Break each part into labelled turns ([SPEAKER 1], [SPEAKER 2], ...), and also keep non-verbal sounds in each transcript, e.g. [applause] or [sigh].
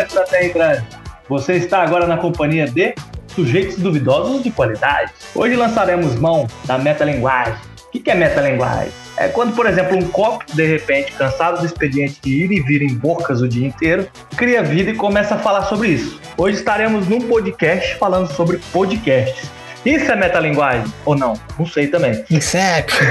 [SPEAKER 1] Extraterra Você está agora na companhia de sujeitos duvidosos de qualidade. Hoje lançaremos mão da metalinguagem. O que é metalinguagem? É quando, por exemplo, um copo, de repente, cansado do expediente de ir e vir em bocas o dia inteiro, cria vida e começa a falar sobre isso. Hoje estaremos num podcast falando sobre podcasts. Isso é metalinguagem ou não? Não sei também.
[SPEAKER 2] Inception.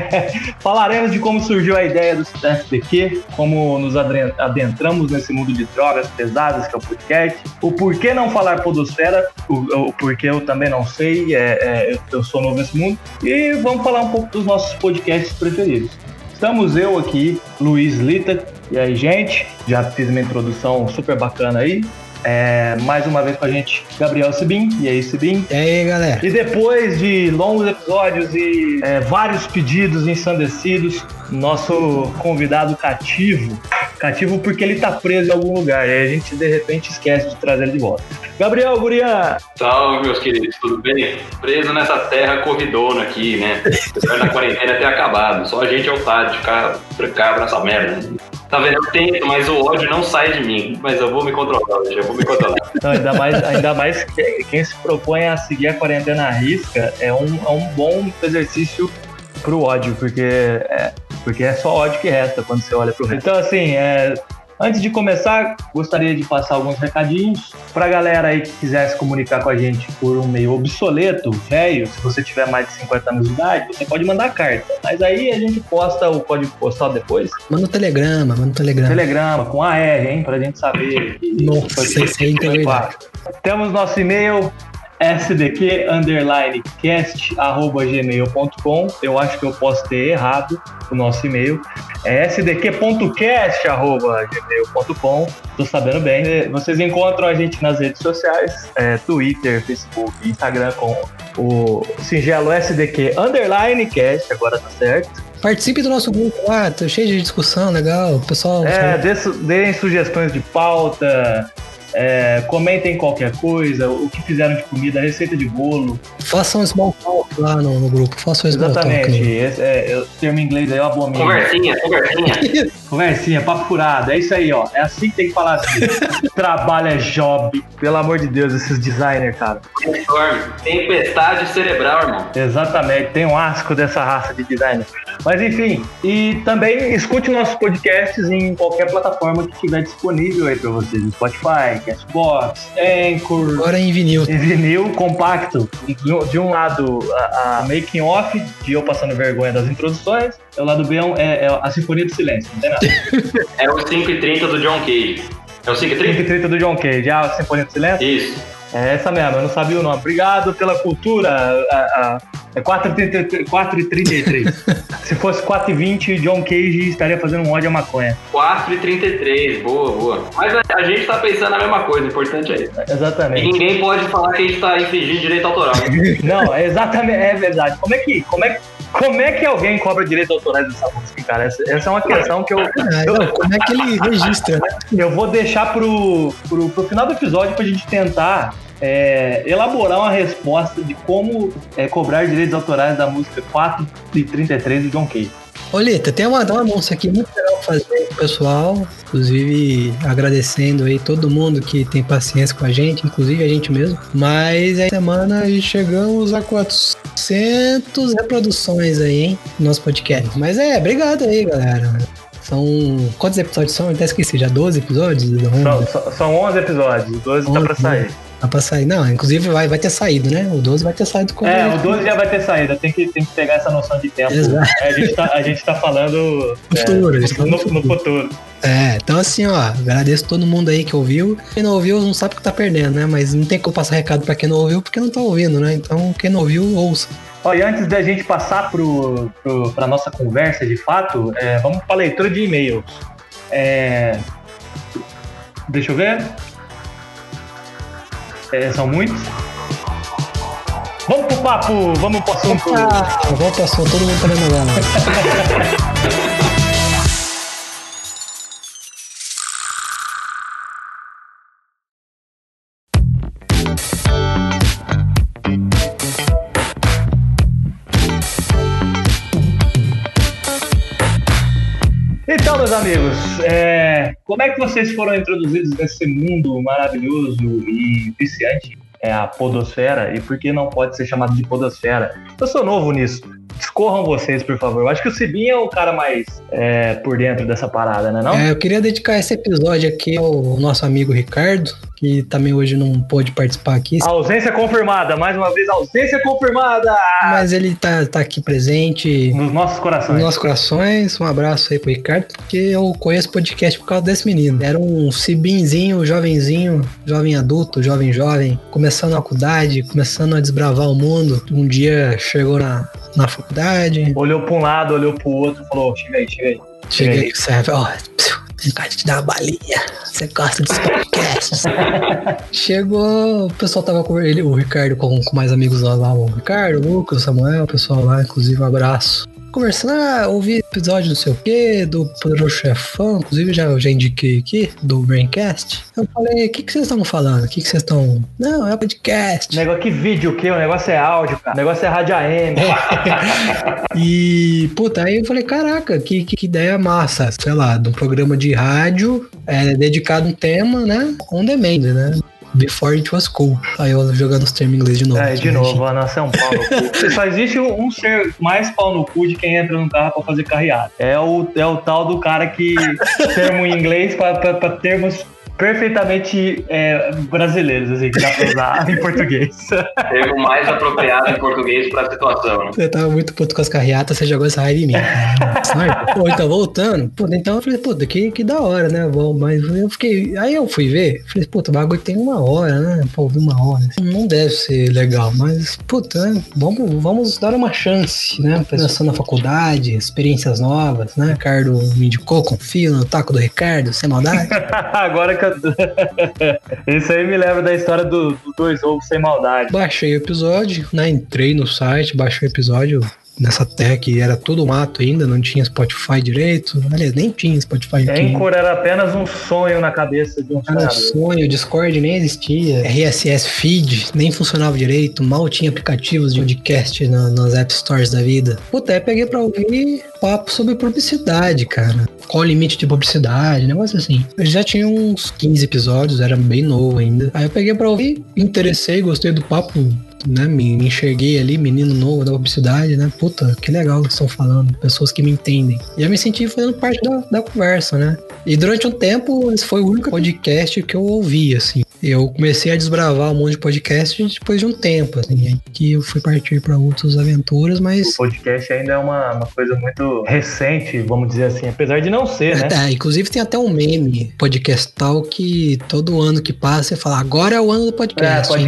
[SPEAKER 2] [laughs]
[SPEAKER 1] Falaremos de como surgiu a ideia do SDQ, como nos adentramos nesse mundo de drogas pesadas que é o podcast, o porquê não falar podosfera, o, o porquê eu também não sei, é, é, eu sou novo nesse mundo, e vamos falar um pouco dos nossos podcasts preferidos. Estamos eu aqui, Luiz Lita, e aí, gente, já fiz uma introdução super bacana aí. É, mais uma vez com a gente, Gabriel Sibim. E aí, Sibim?
[SPEAKER 2] E aí, galera?
[SPEAKER 1] E depois de longos episódios e é, vários pedidos ensandecidos, nosso convidado cativo, cativo porque ele tá preso em algum lugar, e a gente de repente esquece de trazer ele de volta. Gabriel Gurian!
[SPEAKER 3] Salve, meus queridos, tudo bem? Preso nessa terra corridona aqui, né? Apesar da quarentena ter acabado, só a gente é otário de ficar trancado nessa merda. Tá vendo? Eu tento, mas o ódio não sai de mim. Mas eu vou me controlar hoje, eu vou me controlar. [laughs]
[SPEAKER 1] Não, ainda mais, ainda mais que quem se propõe a seguir a quarentena à risca é um, é um bom exercício pro ódio, porque é, porque é só ódio que resta quando você olha pro resto. Então, assim, é, Antes de começar, gostaria de passar alguns recadinhos para a galera aí que quiser se comunicar com a gente por um meio obsoleto, velho. Se você tiver mais de 50 anos de idade, você pode mandar carta. Mas aí a gente posta o código postal depois.
[SPEAKER 2] Manda o um telegrama, manda o um telegrama.
[SPEAKER 1] Telegrama, com AR, hein, pra gente saber.
[SPEAKER 2] Nossa, isso aí é
[SPEAKER 1] Temos nosso e-mail, sdq underline cast arroba gmail.com. Eu acho que eu posso ter errado o nosso e-mail. É sdq.cast arroba gmail.com. Tô sabendo bem. Vocês encontram a gente nas redes sociais, é, Twitter, Facebook, Instagram com o singelo sdq underline cast, agora tá certo.
[SPEAKER 2] Participe do nosso grupo lá, tá cheio de discussão, legal. pessoal.
[SPEAKER 1] É, deem sugestões de pauta, é, comentem qualquer coisa, o que fizeram de comida, receita de bolo.
[SPEAKER 2] Façam small talk lá no, no grupo, façam small
[SPEAKER 1] Exatamente,
[SPEAKER 2] talk.
[SPEAKER 1] Exatamente, é, o termo em inglês aí eu abomino.
[SPEAKER 3] Conversinha, conversinha. [laughs]
[SPEAKER 1] conversinha, papo furado, é isso aí, ó. É assim que tem que falar assim. [laughs] Trabalho é job, pelo amor de Deus, esses designers, cara.
[SPEAKER 3] Tempestade cerebral, irmão.
[SPEAKER 1] Exatamente, tem um asco dessa raça de designer. Mas enfim, e também escute nossos podcasts em qualquer plataforma que estiver disponível aí para vocês, Spotify, Castbox, Anchor.
[SPEAKER 2] Agora em vinil.
[SPEAKER 1] Em vinil compacto. De um lado, a, a making off, de eu passando vergonha das introduções. O lado B é, é a Sinfonia do Silêncio, não tem nada. [laughs]
[SPEAKER 3] é o 5h30 do John Cage. É o 5h30?
[SPEAKER 1] 5h30 do John Cage. Ah, a Sinfonia do Silêncio?
[SPEAKER 3] Isso.
[SPEAKER 1] É essa mesmo, eu não sabia o nome. Obrigado pela cultura. A, a, é 4h33. [laughs] Se fosse 4h20, John Cage estaria fazendo um ódio à maconha.
[SPEAKER 3] 4h33, boa, boa. Mas a, a gente tá pensando a mesma coisa, o importante é isso.
[SPEAKER 1] Exatamente.
[SPEAKER 3] E ninguém pode falar que a gente tá infringindo direito autoral. [laughs]
[SPEAKER 1] não, é exatamente, é verdade. Como é que. Como é que como é que alguém cobra direito autorais dessa música, cara? Essa, essa é uma questão que eu,
[SPEAKER 2] ah, eu, Como é que ele registra, né?
[SPEAKER 1] Eu vou deixar pro, pro, pro final do episódio pra gente tentar é, elaborar uma resposta de como é, cobrar direitos autorais da música 4 e 33 do John Cage.
[SPEAKER 2] Olita, tem uma, uma anúncio aqui muito legal fazer com o pessoal, inclusive agradecendo aí todo mundo que tem paciência com a gente, inclusive a gente mesmo. Mas aí semana chegamos a 400 reproduções aí, hein, no nosso podcast. Mas é, obrigado aí, galera. São. Quantos episódios são? Eu até esqueci, já 12 episódios?
[SPEAKER 1] São, são 11 episódios, 12 11, tá pra sair.
[SPEAKER 2] Tá pra sair. Não, inclusive vai, vai ter saído, né? O 12 vai ter saído
[SPEAKER 1] com É, o 12 já vai ter saído. Tem que, tem que pegar essa noção de tempo. Exato. É, a, gente tá, a gente tá falando
[SPEAKER 2] futuro,
[SPEAKER 1] é, no, no, no, futuro.
[SPEAKER 2] É, então assim, ó, agradeço todo mundo aí que ouviu. Quem não ouviu não sabe o que tá perdendo, né? Mas não tem como passar recado pra quem não ouviu porque não tá ouvindo, né? Então quem não ouviu, ouça.
[SPEAKER 1] Ó, e antes da gente passar pro, pro, pra nossa conversa de fato, é, vamos pra leitura de e-mails. É, deixa eu ver. É, são muitos. Vamos pro papo, vamos pro assunto.
[SPEAKER 2] Ah, vamos pro assunto, todo mundo tá vendo agora. [laughs]
[SPEAKER 1] meus amigos, é, como é que vocês foram introduzidos nesse mundo maravilhoso e viciante? É a podosfera, e por que não pode ser chamado de podosfera? Eu sou novo nisso discorram vocês, por favor. Eu acho que o Cibinha é o cara mais é, por dentro dessa parada, né? Não?
[SPEAKER 2] É, eu queria dedicar esse episódio aqui ao nosso amigo Ricardo, que também hoje não pôde participar aqui.
[SPEAKER 1] A ausência confirmada, mais uma vez, ausência confirmada!
[SPEAKER 2] Mas ele tá, tá aqui presente.
[SPEAKER 1] Nos nossos corações.
[SPEAKER 2] Nos nossos corações. Um abraço aí pro Ricardo, porque eu conheço o podcast por causa desse menino. Era um cibinzinho, jovenzinho, jovem adulto, jovem jovem, começando a faculdade, começando a desbravar o mundo. Um dia chegou na, na faculdade.
[SPEAKER 1] Olhou pra um lado, olhou pro outro, falou: chega aí, chega aí.
[SPEAKER 2] Chega aí, serve, ó. Tem de te dar uma balinha. Você gosta dos podcasts. [laughs] Chegou, o pessoal tava com ele, o Ricardo com, com mais amigos lá, lá, o Ricardo, o Lucas, o Samuel, o pessoal lá, inclusive um abraço conversando, ah, ouvi episódio não sei o que, do Poderoso Chefão, inclusive já, já indiquei aqui, do Braincast. Eu falei, o que, que vocês estão falando? O que, que vocês estão. Não, é podcast.
[SPEAKER 1] Negócio que vídeo, o que? O negócio é áudio, cara. O negócio é rádio AM. [laughs]
[SPEAKER 2] e, puta, aí eu falei, caraca, que, que, que ideia massa. Sei lá, de um programa de rádio é, dedicado a um tema, né? On demand, né? Before It Was Cool. Aí eu jogando os termos em inglês de novo.
[SPEAKER 1] É, de novo, a nossa é um pau no cu. [laughs] Só existe um ser mais pau no cu de quem entra no carro pra fazer carreata. É o, é o tal do cara que termo em inglês pra, pra, pra termos perfeitamente é, brasileiros, assim, que dá pra usar [laughs] em português.
[SPEAKER 3] Termo mais apropriado em português pra situação, né?
[SPEAKER 2] Você tava muito puto com as carreatas, você jogou essa raiva em mim. pô, então voltando, pô, então eu falei, puta, que, que da hora, né? Bom, mas eu fiquei. Aí eu fui ver, falei, puta, o bagulho tem uma hora, né? Ouvir uma hora. Não deve ser legal, mas, puta, né? vamos, vamos dar uma chance, né? Pensando na faculdade, experiências novas, né? Ricardo me indicou, confio no taco do Ricardo, sem maldade. [laughs]
[SPEAKER 1] Agora que eu [laughs] Isso aí me lembra da história do, do dois ovos sem maldade.
[SPEAKER 2] Baixei o episódio, né? Entrei no site, baixei o episódio, nessa que era tudo mato ainda, não tinha Spotify direito. Aliás, nem tinha Spotify
[SPEAKER 1] aqui. Anchor era apenas um sonho na cabeça de um
[SPEAKER 2] Era um sonho, Discord nem existia, RSS Feed nem funcionava direito, mal tinha aplicativos de podcast na, nas App Stores da vida. Puta, aí peguei pra ouvir papo sobre publicidade, cara. Qual o limite de publicidade, negócio assim. Eu já tinha uns 15 episódios, era bem novo ainda. Aí eu peguei pra ouvir, interessei, gostei do papo né, me, me, enxerguei ali, menino novo da publicidade, né? Puta, que legal que estão falando, pessoas que me entendem. E eu me senti fazendo parte da, da conversa, né? E durante um tempo, esse foi o único podcast que eu ouvi, assim. Eu comecei a desbravar um monte de podcast depois de um tempo, assim, que eu fui partir para outras aventuras, mas...
[SPEAKER 1] O podcast ainda é uma, uma coisa muito recente, vamos dizer assim, apesar de não ser, né?
[SPEAKER 2] É, inclusive tem até um meme podcastal que todo ano que passa você fala, agora é o ano do podcast. É, pode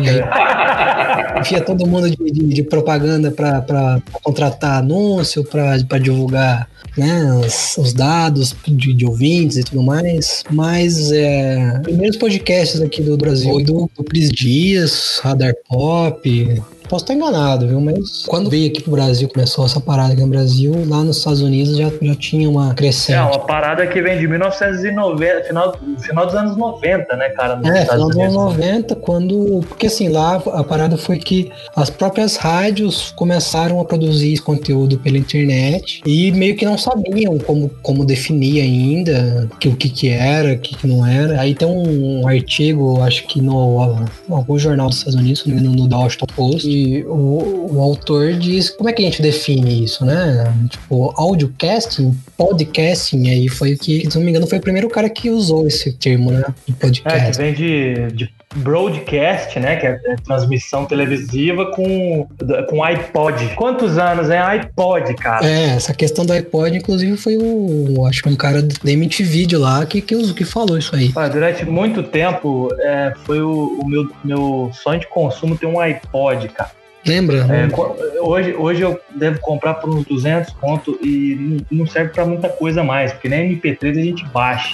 [SPEAKER 2] enfia todo mundo de, de, de propaganda para contratar anúncio, para divulgar né, os, os dados de, de, ouvintes e tudo mais. Mas é, primeiros podcasts aqui do Brasil do, do Dias, Radar Pop, Posso estar enganado, viu? Mas quando veio aqui pro Brasil, começou essa parada aqui no Brasil, lá nos Estados Unidos já, já tinha uma crescente. É,
[SPEAKER 1] uma parada que vem de 1990, final, final dos anos 90, né, cara?
[SPEAKER 2] é, final dos anos 90, quando. Porque assim, lá a parada foi que as próprias rádios começaram a produzir esse conteúdo pela internet e meio que não sabiam como, como definir ainda que, o que, que era, o que, que não era. Aí tem um, um artigo, acho que no algum jornal dos Estados Unidos, no, no The Washington Post, o, o autor diz como é que a gente define isso, né? Tipo, audiocasting, podcasting, aí foi o que, se não me engano, foi o primeiro cara que usou esse termo, né?
[SPEAKER 1] De podcast. É, que vem de, de broadcast, né? Que é, transmissão televisiva com, com iPod. Quantos anos é iPod, cara?
[SPEAKER 2] É, essa questão do iPod, inclusive, foi o. Acho que um cara da MTV Video lá que, que, que falou isso aí.
[SPEAKER 1] Ah, durante muito tempo é, foi o, o meu, meu sonho de consumo ter um iPod, cara.
[SPEAKER 2] Lembra?
[SPEAKER 1] É, hoje, hoje eu devo comprar por uns 200 pontos e não serve para muita coisa mais, porque nem MP3 a gente baixa.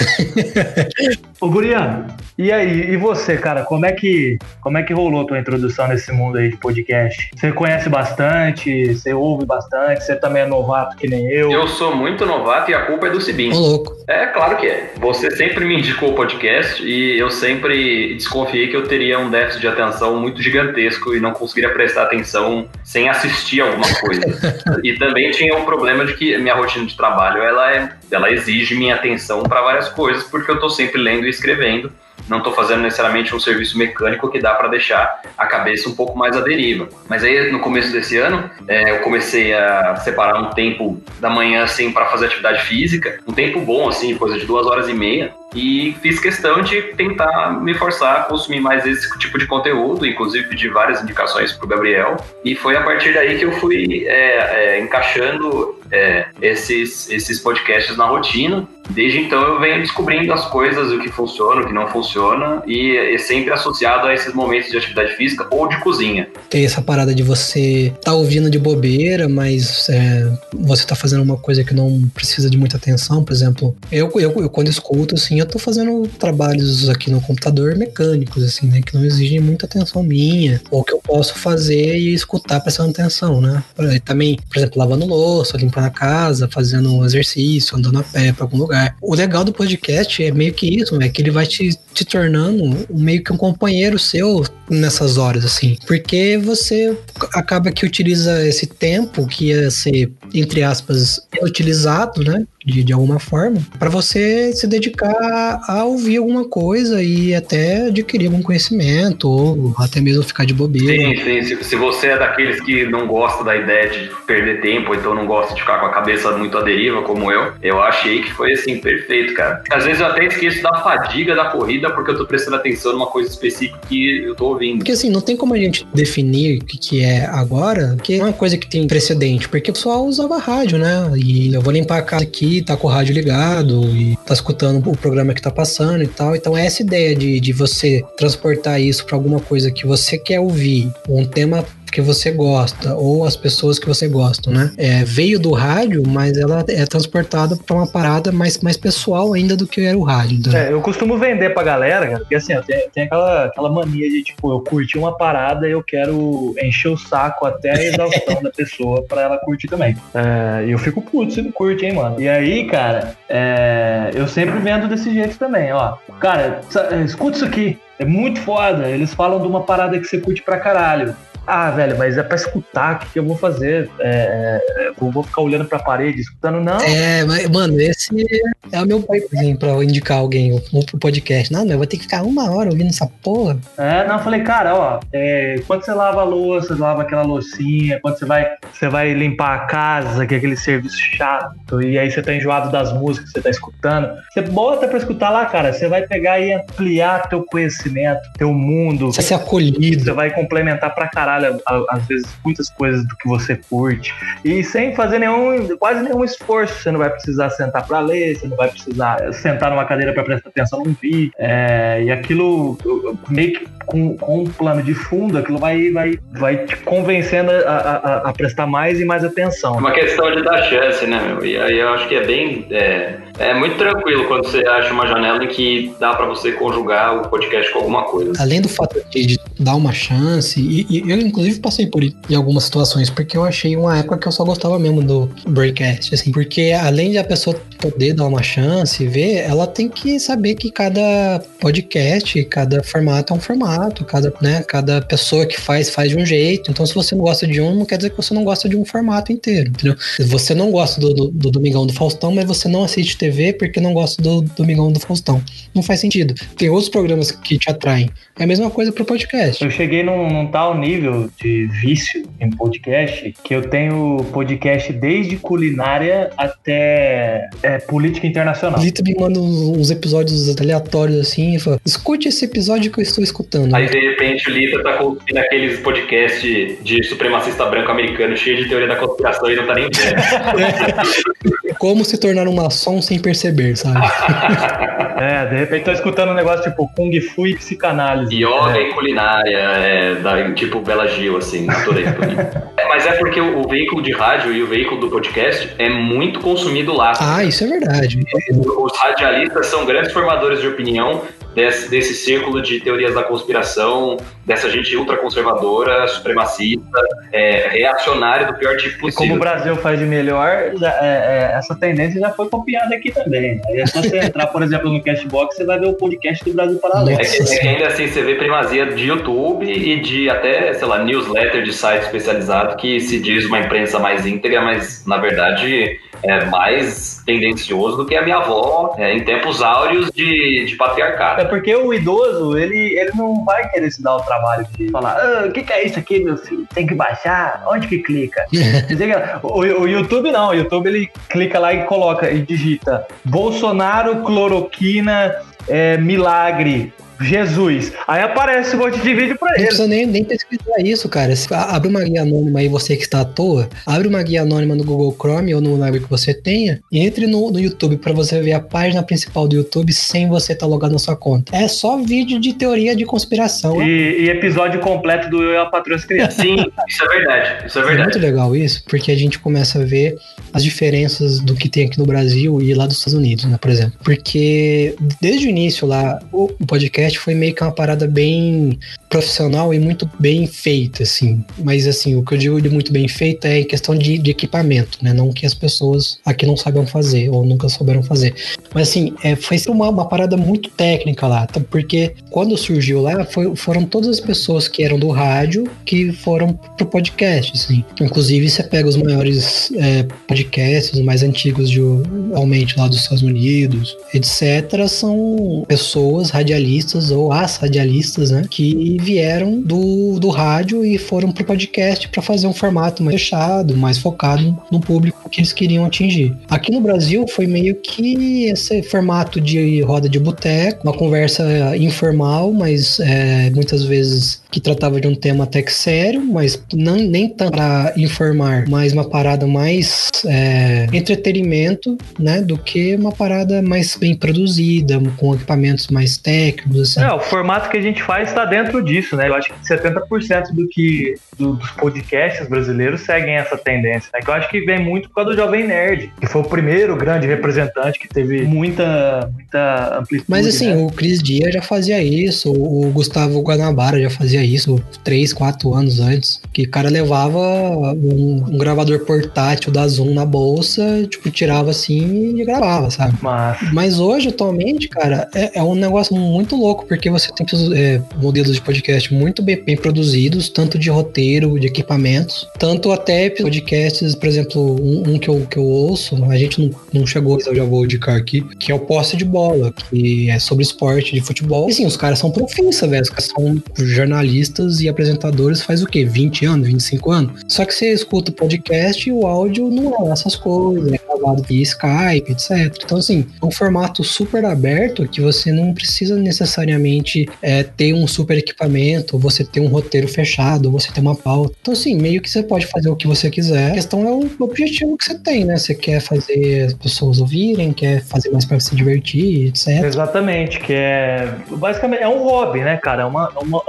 [SPEAKER 1] [laughs] Ô, Guriano, e aí, e você, cara, como é que como é que rolou a tua introdução nesse mundo aí de podcast? Você conhece bastante, você ouve bastante, você também é novato que nem eu?
[SPEAKER 3] Eu sou muito novato e a culpa é do Cibin.
[SPEAKER 2] Ô, louco.
[SPEAKER 3] É, claro que é. Você sempre me indicou o podcast e eu sempre desconfiei que eu teria um déficit de atenção muito gigantesco e não conseguiria prestar atenção atenção sem assistir alguma coisa. [laughs] e também tinha o problema de que minha rotina de trabalho ela, é, ela exige minha atenção para várias coisas, porque eu estou sempre lendo e escrevendo não estou fazendo necessariamente um serviço mecânico que dá para deixar a cabeça um pouco mais à deriva. Mas aí no começo desse ano é, eu comecei a separar um tempo da manhã assim para fazer atividade física, um tempo bom assim, coisa de duas horas e meia, e fiz questão de tentar me forçar a consumir mais esse tipo de conteúdo, inclusive pedir várias indicações para o Gabriel. E foi a partir daí que eu fui é, é, encaixando é, esses, esses podcasts na rotina. Desde então eu venho descobrindo as coisas, o que funciona, o que não funciona, e é sempre associado a esses momentos de atividade física ou de cozinha.
[SPEAKER 2] Tem essa parada de você tá ouvindo de bobeira, mas é, você tá fazendo uma coisa que não precisa de muita atenção. Por exemplo, eu, eu, eu quando escuto, assim, eu tô fazendo trabalhos aqui no computador mecânicos, assim, né? Que não exigem muita atenção minha, ou que eu posso fazer e escutar prestando atenção, né? Também, por exemplo, lavando louça, limpando a casa, fazendo um exercício, andando a pé pra algum lugar. O legal do podcast é meio que isso, é que ele vai te, te tornando meio que um companheiro seu nessas horas, assim. Porque você acaba que utiliza esse tempo que ia ser, entre aspas, utilizado, né? De, de alguma forma, para você se dedicar a ouvir alguma coisa e até adquirir algum conhecimento, ou até mesmo ficar de bobeira.
[SPEAKER 3] Sim, sim. Se, se você é daqueles que não gosta da ideia de perder tempo, então não gosta de ficar com a cabeça muito à deriva, como eu, eu achei que foi assim, perfeito, cara. Às vezes eu até esqueço da fadiga da corrida porque eu tô prestando atenção numa coisa específica que eu tô ouvindo.
[SPEAKER 2] Porque assim, não tem como a gente definir o que, que é agora, que é uma coisa que tem precedente, porque o pessoal usava rádio, né? E eu vou limpar a casa aqui, tá com o rádio ligado e tá escutando o programa que tá passando e tal. Então, é essa ideia de, de você transportar isso para alguma coisa que você quer ouvir, um tema que você gosta ou as pessoas que você gosta, né? É, veio do rádio, mas ela é transportada para uma parada mais, mais pessoal ainda do que era o rádio. Então.
[SPEAKER 1] É, eu costumo vender pra galera, cara, porque assim, tem, tem aquela, aquela mania de, tipo, eu curti uma parada e eu quero encher o saco até a exaustão [laughs] da pessoa para ela curtir também. É, e eu fico puto se não curte, hein, mano. E aí, cara, é, eu sempre vendo desse jeito também, ó. Cara, escuta isso aqui. É muito foda. Eles falam de uma parada que você curte pra caralho. Ah, velho, mas é pra escutar, o que, que eu vou fazer? É, é, eu vou ficar olhando pra parede, escutando, não.
[SPEAKER 2] É, mas, mano, esse é o meu pai, pra indicar alguém pro podcast. Não, eu vou ter que ficar uma hora ouvindo essa porra.
[SPEAKER 1] É, não, eu falei, cara, ó, é, quando você lava a louça, lava aquela loucinha, quando você vai, você vai limpar a casa, que é aquele serviço chato, e aí você tá enjoado das músicas que você tá escutando, você bota pra escutar lá, cara, você vai pegar e ampliar teu conhecimento, teu mundo.
[SPEAKER 2] Você vai ser acolhido.
[SPEAKER 1] Você vai complementar pra caralho às vezes, muitas coisas do que você curte. E sem fazer nenhum, quase nenhum esforço. Você não vai precisar sentar para ler, você não vai precisar sentar numa cadeira para prestar atenção num vídeo. É, e aquilo, meio que com, com, um plano de fundo, aquilo vai, vai, vai te convencendo a, a, a prestar mais e mais atenção. É
[SPEAKER 3] uma questão de dar chance, né, meu? E aí eu acho que é bem. É, é muito tranquilo quando você acha uma janela em que dá para você conjugar o podcast com alguma coisa.
[SPEAKER 2] Além do fato de dar uma chance, e, e eu inclusive passei por isso em algumas situações, porque eu achei uma época que eu só gostava mesmo do Breakcast, assim, porque além de a pessoa poder dar uma chance e ver, ela tem que saber que cada podcast, cada formato é um formato, cada, né, cada pessoa que faz, faz de um jeito. Então, se você não gosta de um, não quer dizer que você não gosta de um formato inteiro, entendeu? Você não gosta do, do, do Domingão do Faustão, mas você não assiste TV porque não gosta do Domingão do Faustão. Não faz sentido. Tem outros programas que te atraem. É a mesma coisa pro podcast.
[SPEAKER 1] Eu cheguei num, num tal nível de vício em podcast que eu tenho podcast desde culinária até é, política internacional.
[SPEAKER 2] Lita me manda uns episódios aleatórios assim e fala: escute esse episódio que eu estou escutando.
[SPEAKER 3] Aí de repente o Lita tá curtindo aqueles podcasts de supremacista branco americano cheio de teoria da conspiração e não tá nem vendo. [laughs]
[SPEAKER 2] Como se tornar um maçom sem perceber, sabe? [laughs]
[SPEAKER 1] é, de repente tô escutando um negócio tipo Kung Fu e psicanálise.
[SPEAKER 3] Yoga é. e culinária, é, da, tipo Bela Gil, assim, adorei. é, mas é porque o, o, veículo de rádio e o veículo do podcast é muito consumido lá.
[SPEAKER 2] Ah, isso é verdade.
[SPEAKER 3] Os radialistas são grandes formadores de opinião desse, desse círculo de teorias da conspiração, dessa gente ultraconservadora, supremacista, é, reacionária do pior tipo possível.
[SPEAKER 1] E como o Brasil faz de melhor, já, é, é, essa tendência já foi copiada aqui também. Aí é só você entrar, por exemplo, no Cashbox, você vai ver o podcast do Brasil Paralelo.
[SPEAKER 3] É que, é que ainda assim você vê primazia de YouTube e de até, sei lá, newsletter de site especializado que se diz uma imprensa mais íntegra, mas na verdade é mais tendencioso do que a minha avó é, em tempos áureos de, de patriarcado.
[SPEAKER 1] É porque o idoso, ele, ele não vai querer se dar o trabalho de falar: ah, o que, que é isso aqui, meu filho? Tem que baixar? Onde que clica? [laughs] o, o YouTube não, o YouTube ele clica lá e coloca e digita Bolsonaro, cloroquina, é, milagre, Jesus. Aí aparece um monte de vídeo pra ele.
[SPEAKER 2] Não precisa nem, nem pesquisar isso, cara. Se, abre uma guia anônima aí, você que está à toa. Abre uma guia anônima no Google Chrome ou no library que você tenha. E entre no, no YouTube para você ver a página principal do YouTube sem você estar tá logado na sua conta. É só vídeo de teoria de conspiração.
[SPEAKER 1] E, e episódio completo do Eu e a Patroa Crianças.
[SPEAKER 3] Sim, isso é verdade. Isso é verdade.
[SPEAKER 2] É muito legal isso, porque a gente começa a ver as diferenças do que tem aqui no Brasil e lá dos Estados Unidos, né, por exemplo. Porque desde o início lá, o podcast foi meio que uma parada bem profissional e muito bem feita, assim. Mas, assim, o que eu digo de muito bem feita é em questão de, de equipamento, né? Não que as pessoas aqui não saibam fazer ou nunca souberam fazer. Mas, assim, é, foi uma, uma parada muito técnica lá, tá? porque quando surgiu lá, foi, foram todas as pessoas que eram do rádio que foram pro podcast, assim. Inclusive, você pega os maiores é, podcasts, os mais antigos de, realmente lá dos Estados Unidos, etc., são pessoas radialistas radialistas ou as radialistas, né, que vieram do, do rádio e foram pro podcast para fazer um formato mais fechado, mais focado no público que eles queriam atingir. Aqui no Brasil foi meio que esse formato de roda de boteco, uma conversa informal, mas é, muitas vezes que tratava de um tema até que sério, mas não, nem tanto para informar, mas uma parada mais é, entretenimento, né, do que uma parada mais bem produzida, com equipamentos mais técnicos,
[SPEAKER 1] assim. É, o formato que a gente faz está dentro disso, né? Eu acho que 70% do que do, dos podcasts brasileiros seguem essa tendência, né? Que eu acho que vem muito por causa do Jovem Nerd, que foi o primeiro grande representante que teve muita, muita amplitude.
[SPEAKER 2] Mas assim,
[SPEAKER 1] né?
[SPEAKER 2] o Cris Dia já fazia isso, o Gustavo Guanabara já fazia isso 3, 4 anos antes, que o cara levava um, um gravador portátil da Zoom na bolsa, tipo, tirava assim e gravava, sabe?
[SPEAKER 1] Mas,
[SPEAKER 2] Mas hoje, atualmente, cara, é, é um negócio muito louco louco, porque você tem é, modelos de podcast muito bem, bem, produzidos, tanto de roteiro, de equipamentos, tanto até podcasts, por exemplo, um, um que, eu, que eu ouço, a gente não, não chegou, eu já vou indicar aqui, que é o Posse de Bola, que é sobre esporte de futebol. E sim, os caras são profissa, velho. Os caras são jornalistas e apresentadores faz o quê? 20 anos, 25 anos? Só que você escuta o podcast e o áudio não é essas coisas, é gravado via Skype, etc. Então, assim, é um formato super aberto que você não precisa necessariamente necessariamente é, ter um super equipamento, você ter um roteiro fechado, você ter uma pauta. Então, assim, meio que você pode fazer o que você quiser. A questão é o objetivo que você tem, né? Você quer fazer as pessoas ouvirem, quer fazer mais para se divertir, etc.
[SPEAKER 1] Exatamente, que é. Basicamente, é um hobby, né, cara? É uma, é uma,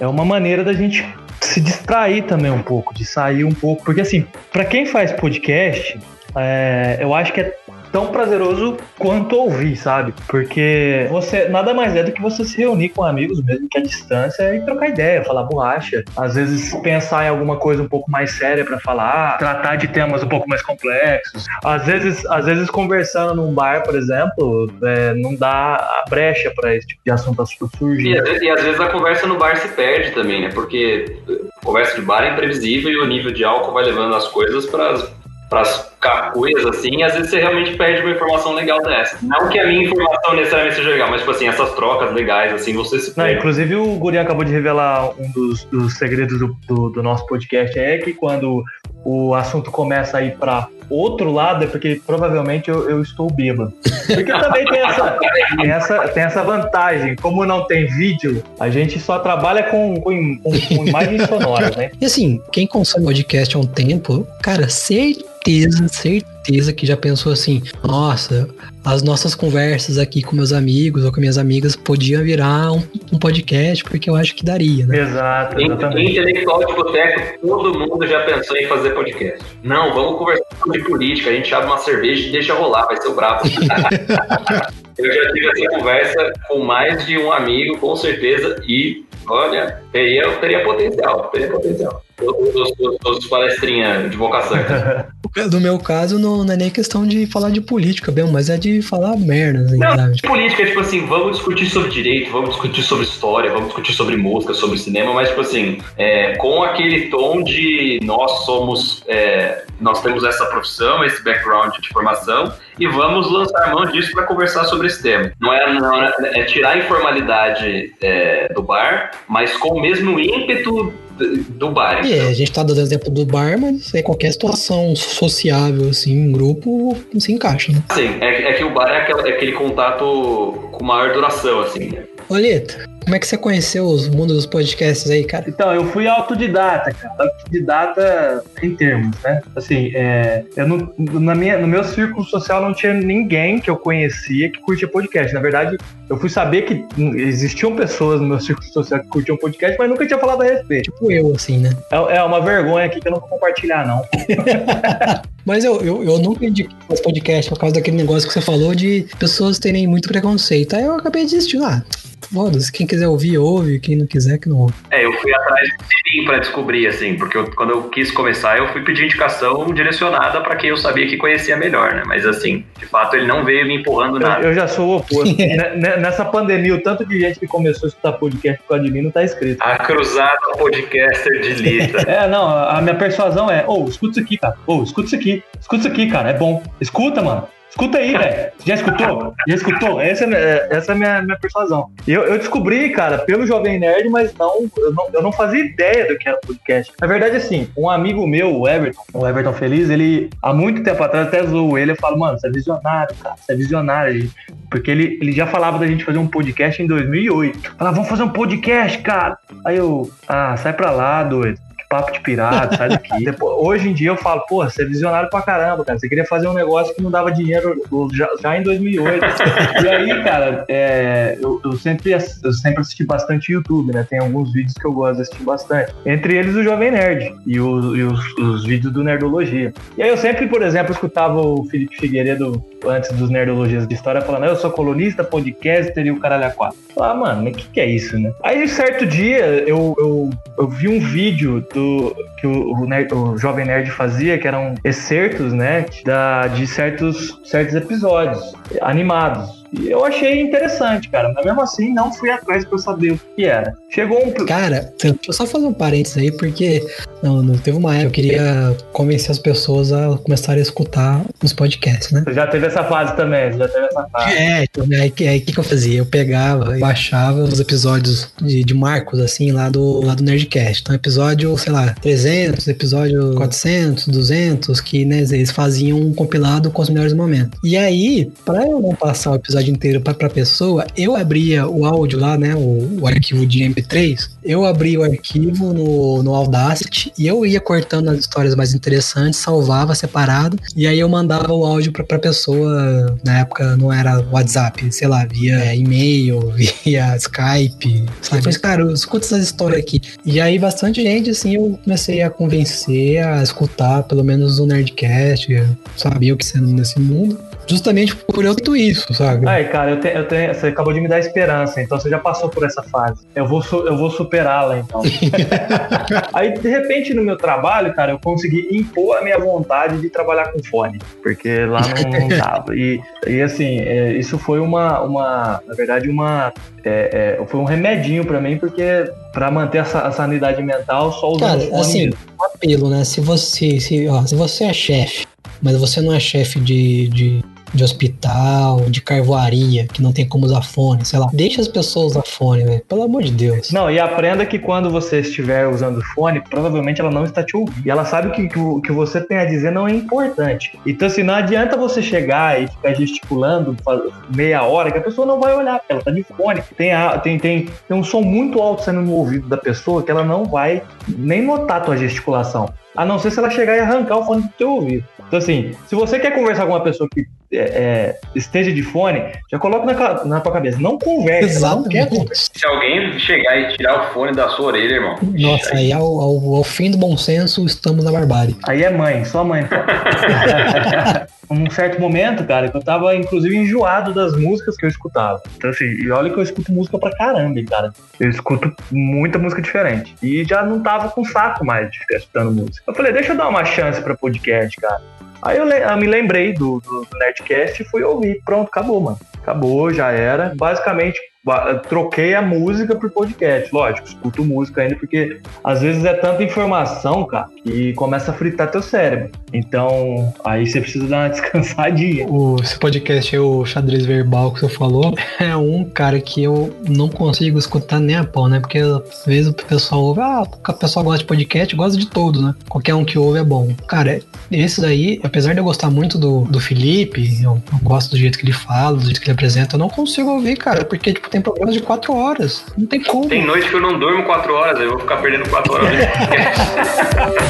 [SPEAKER 1] é uma maneira da gente se distrair também um pouco, de sair um pouco. Porque, assim, para quem faz podcast, é, eu acho que é tão prazeroso quanto ouvir, sabe? Porque você nada mais é do que você se reunir com amigos mesmo que à distância e trocar ideia, falar borracha. Às vezes pensar em alguma coisa um pouco mais séria para falar, tratar de temas um pouco mais complexos. Às vezes, às vezes conversando num bar, por exemplo, é, não dá a brecha para esse tipo de assunto surgir.
[SPEAKER 3] E às, vezes, e às vezes a conversa no bar se perde também, né? Porque conversa de bar é imprevisível e o nível de álcool vai levando as coisas para para as cacuias, assim, às vezes você realmente perde uma informação legal dessa. Não que a minha informação necessariamente seja legal, mas, tipo assim, essas trocas legais, assim, você se
[SPEAKER 1] Não, inclusive, o Guri acabou de revelar um dos, dos segredos do, do, do, nosso podcast, é que quando o assunto começa a ir para outro lado, é porque provavelmente eu, eu estou bêbado. Porque também tem essa, [laughs] tem, essa, tem essa vantagem, como não tem vídeo, a gente só trabalha com, com, com, com imagens sonoras, né?
[SPEAKER 2] E assim, quem consome podcast há um tempo, cara, certeza certeza, certeza que já pensou assim: nossa, as nossas conversas aqui com meus amigos ou com minhas amigas podiam virar um, um podcast, porque eu acho que daria, né?
[SPEAKER 1] Exato,
[SPEAKER 3] exatamente. Intelectual de boteco, todo mundo já pensou em fazer podcast. Não, vamos conversar sobre política, a gente abre uma cerveja e deixa rolar, vai ser o brabo. [laughs] eu já tive essa conversa com mais de um amigo, com certeza, e Olha, eu teria potencial, teria potencial. Todos os palestrinhas de vocação. [laughs]
[SPEAKER 2] No meu caso, não, não, é nem questão de falar de política mesmo, mas é de falar merda. Assim,
[SPEAKER 3] não, sabe? política, tipo assim, vamos discutir sobre direito, vamos discutir sobre história, vamos discutir sobre música, sobre cinema, mas, tipo assim, é, com aquele tom de nós somos, é, nós temos essa profissão, esse background de formação, e vamos lançar mão disso para conversar sobre esse tema. Não é, não é, é tirar a informalidade é, do bar, mas com o mesmo ímpeto do bar.
[SPEAKER 2] É, a gente tá dando exemplo do bar, mas é qualquer situação sociável, assim, um grupo se encaixa, né?
[SPEAKER 3] Sim, é, é que o bar é aquele, é aquele contato com maior duração, assim, né?
[SPEAKER 2] Oleta, como é que você conheceu os mundos dos podcasts aí, cara?
[SPEAKER 1] Então, eu fui autodidata, cara. Autodidata em termos, né? Assim, é, eu não, na minha, no meu círculo social não tinha ninguém que eu conhecia que curtia podcast. Na verdade, eu fui saber que existiam pessoas no meu círculo social que curtiam podcast, mas nunca tinha falado a respeito.
[SPEAKER 2] Tipo eu, assim, né?
[SPEAKER 1] É, é uma vergonha aqui que eu não vou compartilhar, não. [laughs]
[SPEAKER 2] Mas eu, eu, eu nunca indiquei esse podcast por causa daquele negócio que você falou de pessoas terem muito preconceito. Aí eu acabei desistindo. Ah, foda-se, quem quiser ouvir, ouve, quem não quiser, que não ouve.
[SPEAKER 3] É, eu fui atrás do Sirim pra descobrir, assim, porque eu, quando eu quis começar, eu fui pedir indicação direcionada para quem eu sabia que conhecia melhor, né? Mas assim, de fato, ele não veio me empurrando nada.
[SPEAKER 1] Eu, eu já sou o oposto. [laughs] Nessa pandemia, o tanto de gente que começou a escutar podcast por causa de mim não tá escrito.
[SPEAKER 3] A cruzada podcaster de Lita. [laughs]
[SPEAKER 1] é, não, a minha persuasão é, ô, oh, escuta isso aqui, cara. Ô, oh, escuta isso aqui. Escuta isso aqui, cara, é bom. Escuta, mano. Escuta aí, velho. Já escutou? Já escutou? Essa, é, essa é a minha, minha persuasão. Eu, eu descobri, cara, pelo Jovem Nerd, mas não eu, não eu não fazia ideia do que era podcast. Na verdade, assim, um amigo meu, o Everton, o Everton Feliz, ele, há muito tempo atrás, até zoou ele. Eu falo, mano, você é visionário, cara. Você é visionário. Porque ele, ele já falava da gente fazer um podcast em 2008. Falava, vamos fazer um podcast, cara. Aí eu, ah, sai pra lá, doido papo de pirata, sai daqui. [laughs] Depois, hoje em dia eu falo, pô, você é visionário pra caramba, cara. Você queria fazer um negócio que não dava dinheiro já, já em 2008. [laughs] e aí, cara, é, eu, eu, sempre, eu sempre assisti bastante YouTube, né? Tem alguns vídeos que eu gosto de assistir bastante. Entre eles o Jovem Nerd e, o, e os, os, vídeos do Nerdologia. E aí eu sempre, por exemplo, escutava o Felipe Figueiredo antes dos Nerdologias de História falando, eu sou colunista, podcaster e o caralho a quatro. Ah, mano, o que, que é isso, né? Aí, certo dia, eu, eu, eu vi um vídeo do que o, o, nerd, o, Jovem Nerd fazia, que eram excertos, né, da, de certos, certos episódios animados. E eu achei interessante, cara. Mas mesmo assim, não fui atrás pra saber o que era. Chegou um.
[SPEAKER 2] Cara, deixa eu só fazer um parênteses aí, porque não, não teve uma época. Eu queria convencer as pessoas a começarem a escutar os podcasts, né?
[SPEAKER 1] Você já teve essa fase também, já teve essa fase.
[SPEAKER 2] É, então, aí o que, que, eu fazia? Eu pegava e baixava os episódios de, de marcos, assim, lá do, lá do Nerdcast. Então, episódio, sei lá, 300, episódio 400, 200, que, né, eles faziam um compilado com os melhores momentos. E aí, pra eu não passar o episódio inteiro para a pessoa, eu abria o áudio lá, né, o, o, arquivo de MP3, eu abria o arquivo no, no Audacity e eu ia cortando as histórias mais interessantes, salvava separado e aí eu mandava o áudio para a pessoa, na época não era WhatsApp, sei lá, via e-mail, [laughs] via Skype, sabe? Mas, cara, escuta essas histórias aqui. E aí bastante gente, assim, eu comecei a convencer a escutar pelo menos o Nerdcast, sabia o que sendo nesse mundo justamente por eu ter isso, sabe?
[SPEAKER 1] Ai, cara, eu tenho, eu tenho, você acabou de me dar esperança, então você já passou por essa fase. Eu vou, eu vou superá-la, então. [laughs] Aí, de repente, no meu trabalho, cara, eu consegui impor a minha vontade de trabalhar com fone, porque lá não, não [laughs] dava. E, e assim, é, isso foi uma, uma, na verdade, uma, é, é, foi um remedinho para mim, porque para manter essa, a sanidade mental, só usando
[SPEAKER 2] cara, fone. Assim, um apelo, né? Se você, se, ó, se você é chefe, mas você não é chefe de, de de hospital, de carvoaria, que não tem como usar fone, sei lá. Deixa as pessoas usar fone, velho. Pelo amor de Deus.
[SPEAKER 1] Não, e aprenda que quando você estiver usando fone, provavelmente ela não está te ouvindo. E ela sabe que o que você tem a dizer não é importante. Então, assim, não adianta você chegar e ficar gesticulando meia hora, que a pessoa não vai olhar, ela tá de fone. Tem, tem, tem, tem um som muito alto saindo no ouvido da pessoa que ela não vai nem notar a tua gesticulação. A não ser se ela chegar e arrancar o fone do teu ouvido. Então, assim, se você quer conversar com uma pessoa que é, é, esteja de fone, já coloca na, na tua cabeça. Não converse. Não quer
[SPEAKER 3] conversa. Se alguém chegar e tirar o fone da sua orelha, irmão.
[SPEAKER 2] Nossa, aí ao, ao, ao fim do bom senso, estamos na barbárie.
[SPEAKER 1] Aí é mãe, só mãe. [laughs] um certo momento, cara, que eu tava, inclusive, enjoado das músicas que eu escutava. Então, assim, e olha que eu escuto música pra caramba, cara. Eu escuto muita música diferente. E já não tava com saco mais de ficar escutando música. Eu falei, deixa eu dar uma chance pra podcast, cara. Aí eu, eu me lembrei do, do, do Nerdcast e fui ouvir. Pronto, acabou, mano. Acabou, já era. Basicamente, troquei a música por podcast. Lógico, escuto música ainda, porque às vezes é tanta informação, cara, que começa a fritar teu cérebro. Então, aí você precisa dar uma [laughs] descansadinha.
[SPEAKER 2] O, esse podcast é o xadrez verbal que você falou. É um cara que eu não consigo escutar nem a pau, né? Porque às vezes o pessoal ouve, ah, o pessoal gosta de podcast, gosta de todo, né? Qualquer um que ouve é bom. Cara, esse daí, apesar de eu gostar muito do, do Felipe, eu, eu gosto do jeito que ele fala, do jeito que ele apresenta, eu não consigo ouvir, cara, porque, tipo, tem programas de quatro horas. Não tem como.
[SPEAKER 3] Tem noite que eu não durmo quatro horas, eu vou ficar perdendo quatro horas. [laughs] [laughs]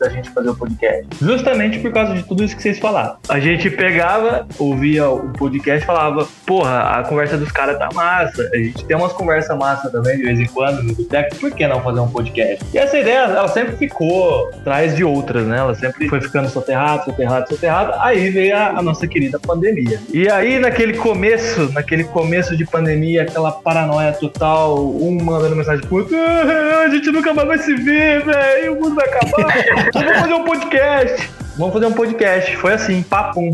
[SPEAKER 1] da gente fazer o podcast? Justamente por causa de tudo isso que vocês falaram. A gente pegava, ouvia o podcast e falava, porra, a conversa dos caras tá massa. A gente tem umas conversas massa também, de vez em quando, no boteco. Por que não fazer um podcast? E essa ideia, ela sempre ficou atrás de outras, né? Ela sempre foi ficando soterrada, soterrada, soterrada. Aí veio a, a nossa querida pandemia. E aí, naquele começo, naquele começo de pandemia, aquela paranoia total, um mandando mensagem pro outro, ah, a gente nunca mais vai se ver, velho, o mundo vai acabar. [laughs] Vamos fazer um podcast. Vamos fazer um podcast. Foi assim, papum.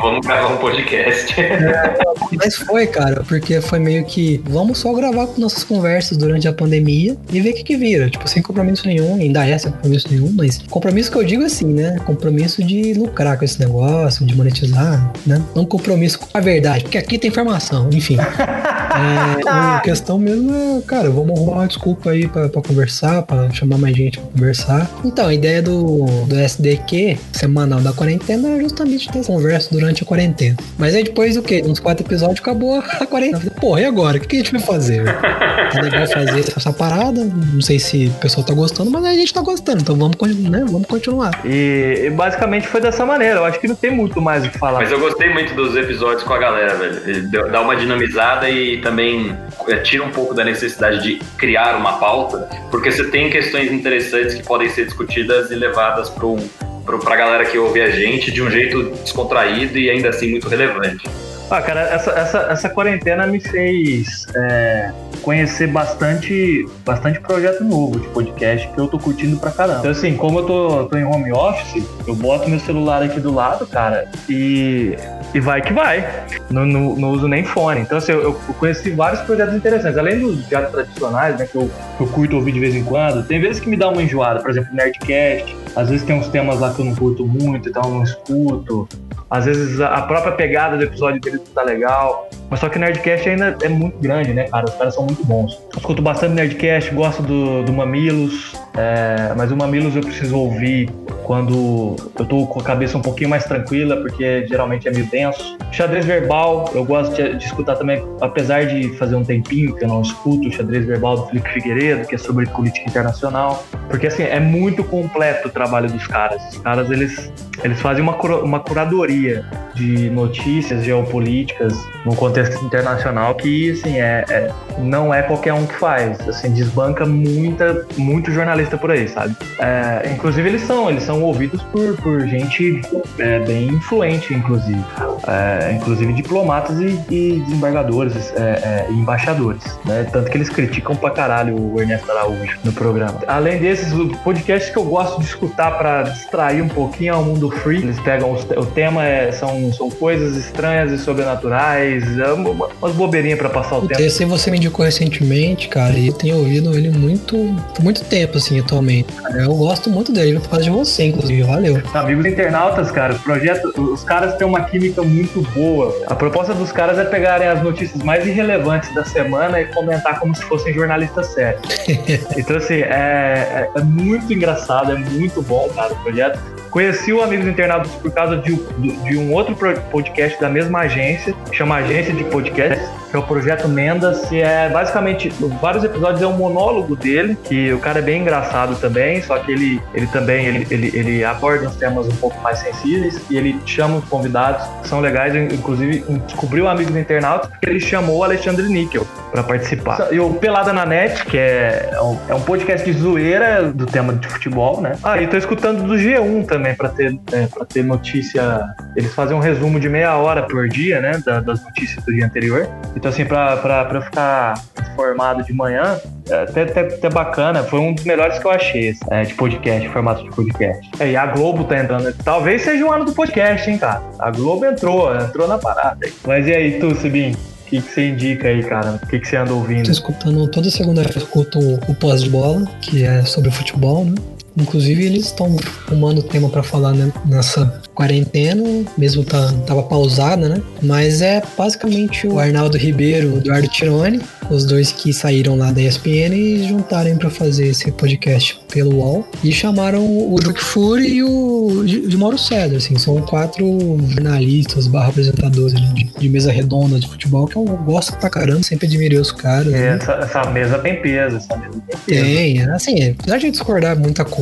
[SPEAKER 3] Vamos gravar um podcast. É, [laughs]
[SPEAKER 2] mas foi, cara, porque foi meio que vamos só gravar com nossas conversas durante a pandemia e ver o que, que vira. Tipo, sem compromisso nenhum, ainda é sem compromisso nenhum, mas compromisso que eu digo assim, né? Compromisso de lucrar com esse negócio, de monetizar, né? Não compromisso com a verdade, porque aqui tem informação, enfim. [laughs] É, a questão mesmo é, cara, vamos arrumar uma desculpa aí pra, pra conversar, pra chamar mais gente pra conversar. Então, a ideia do, do SDQ semanal da quarentena é justamente ter conversa durante a quarentena. Mas aí depois o quê? Uns quatro episódios acabou a [laughs] quarentena. Porra, e agora? O que, que a gente vai fazer? [laughs] Tá legal fazer essa parada. Não sei se o pessoal tá gostando, mas a gente tá gostando. Então vamos, né? vamos continuar.
[SPEAKER 1] E, e basicamente foi dessa maneira. Eu acho que não tem muito mais o que falar.
[SPEAKER 3] Mas eu gostei muito dos episódios com a galera, velho. Dá uma dinamizada e também é, tira um pouco da necessidade de criar uma pauta, porque você tem questões interessantes que podem ser discutidas e levadas para um para a galera que ouve a gente de um jeito descontraído e ainda assim muito relevante.
[SPEAKER 1] Ah, cara, essa, essa, essa quarentena me fez é, conhecer bastante, bastante projeto novo de podcast que eu tô curtindo pra caramba. Então, assim, como eu tô, tô em home office, eu boto meu celular aqui do lado, cara, e, e vai que vai. Não, não, não uso nem fone. Então, assim, eu, eu, conheci vários projetos interessantes. Além dos diários tradicionais, né, que eu, que eu curto ouvir de vez em quando, tem vezes que me dá uma enjoada, por exemplo, Nerdcast. Às vezes tem uns temas lá que eu não curto muito, então eu não escuto. Às vezes a própria pegada do episódio dele tá legal. Mas só que o Nerdcast ainda é muito grande, né, cara? Os caras são muito bons. Eu escuto bastante Nerdcast, gosto do, do Mamilos. É, mas o Mamilos eu preciso ouvir quando eu tô com a cabeça um pouquinho mais tranquila, porque geralmente é meio denso. Xadrez verbal, eu gosto de, de, escutar também, apesar de fazer um tempinho que eu não escuto o xadrez verbal do Felipe Figueiredo, que é sobre política internacional, porque assim, é muito completo o trabalho dos caras. Os caras, eles, eles fazem uma, uma curadoria de notícias geopolíticas no contexto internacional que, assim, é, é, não é qualquer um que faz, assim, desbanca muita, muito jornalista por aí, sabe? É, inclusive eles são, eles são ouvidos por, por gente é, bem influente, inclusive. É, inclusive diplomatas e, e desembargadores é, e embaixadores. Né? Tanto que eles criticam pra caralho o Ernesto Araújo no programa. Além desses, o podcast que eu gosto de escutar para distrair um pouquinho ao mundo free. Eles pegam os, o tema é, são, são coisas estranhas e sobrenaturais, é umas bobeirinhas para passar o tempo.
[SPEAKER 2] Esse você me indicou recentemente, cara, e eu tenho ouvido ele muito, muito tempo, assim, atualmente. Cara, eu gosto muito dele por causa de você, inclusive. Valeu.
[SPEAKER 1] Amigos internautas, cara, o projeto, os caras têm uma química muito boa. A proposta dos caras é pegarem as notícias mais irrelevantes da semana e comentar como se fossem jornalistas sérios. [laughs] então, assim, é, é, é muito engraçado, é muito bom, cara, o projeto. Conheci o Amigos Internados por causa de, de, um outro podcast da mesma agência, chama Agência de Podcast, que é o Projeto Mendas, que é basicamente, vários episódios é um monólogo dele, que o cara é bem engraçado também, só que ele, ele também ele, ele, ele aborda uns temas um pouco mais sensíveis e ele chama os convidados, que são legais, inclusive descobriu Amigos Internautas, porque ele chamou o Alexandre Níquel para participar. E o Pelada na Net, que é, é um, é um podcast de zoeira do tema de futebol, né? Ah, e tô escutando do G1 também, para ter, é, ter notícia. Eles fazem um resumo de meia hora por dia, né? Da, das notícias do dia anterior. Então, assim, pra, pra ficar informado de manhã, é até, até, até, bacana. Foi um dos melhores que eu achei, é, de podcast, formato de podcast. É, e a Globo tá entrando. Talvez seja o ano do podcast, hein, cara? A Globo entrou, entrou na parada. Mas e aí, tu, Sibim? O que, que você indica aí, cara? O que, que você anda ouvindo?
[SPEAKER 2] Tô escutando toda segunda-feira, eu escuto o pós de bola, que é sobre futebol, né? Inclusive, eles estão arrumando tema para falar né, nessa quarentena, mesmo tá, tava pausada, né? Mas é basicamente o Arnaldo Ribeiro, o Eduardo Tironi, os dois que saíram lá da ESPN e juntaram para fazer esse podcast pelo UOL e chamaram o Juque Fury e o de Mauro Cedro, assim, são quatro jornalistas barra apresentadores de, de, mesa redonda de futebol que eu gosto pra caramba, sempre admirei os caras.
[SPEAKER 1] É, né? essa, essa, mesa tem peso, essa mesa tem peso.
[SPEAKER 2] Tem, assim, apesar de discordar muita coisa,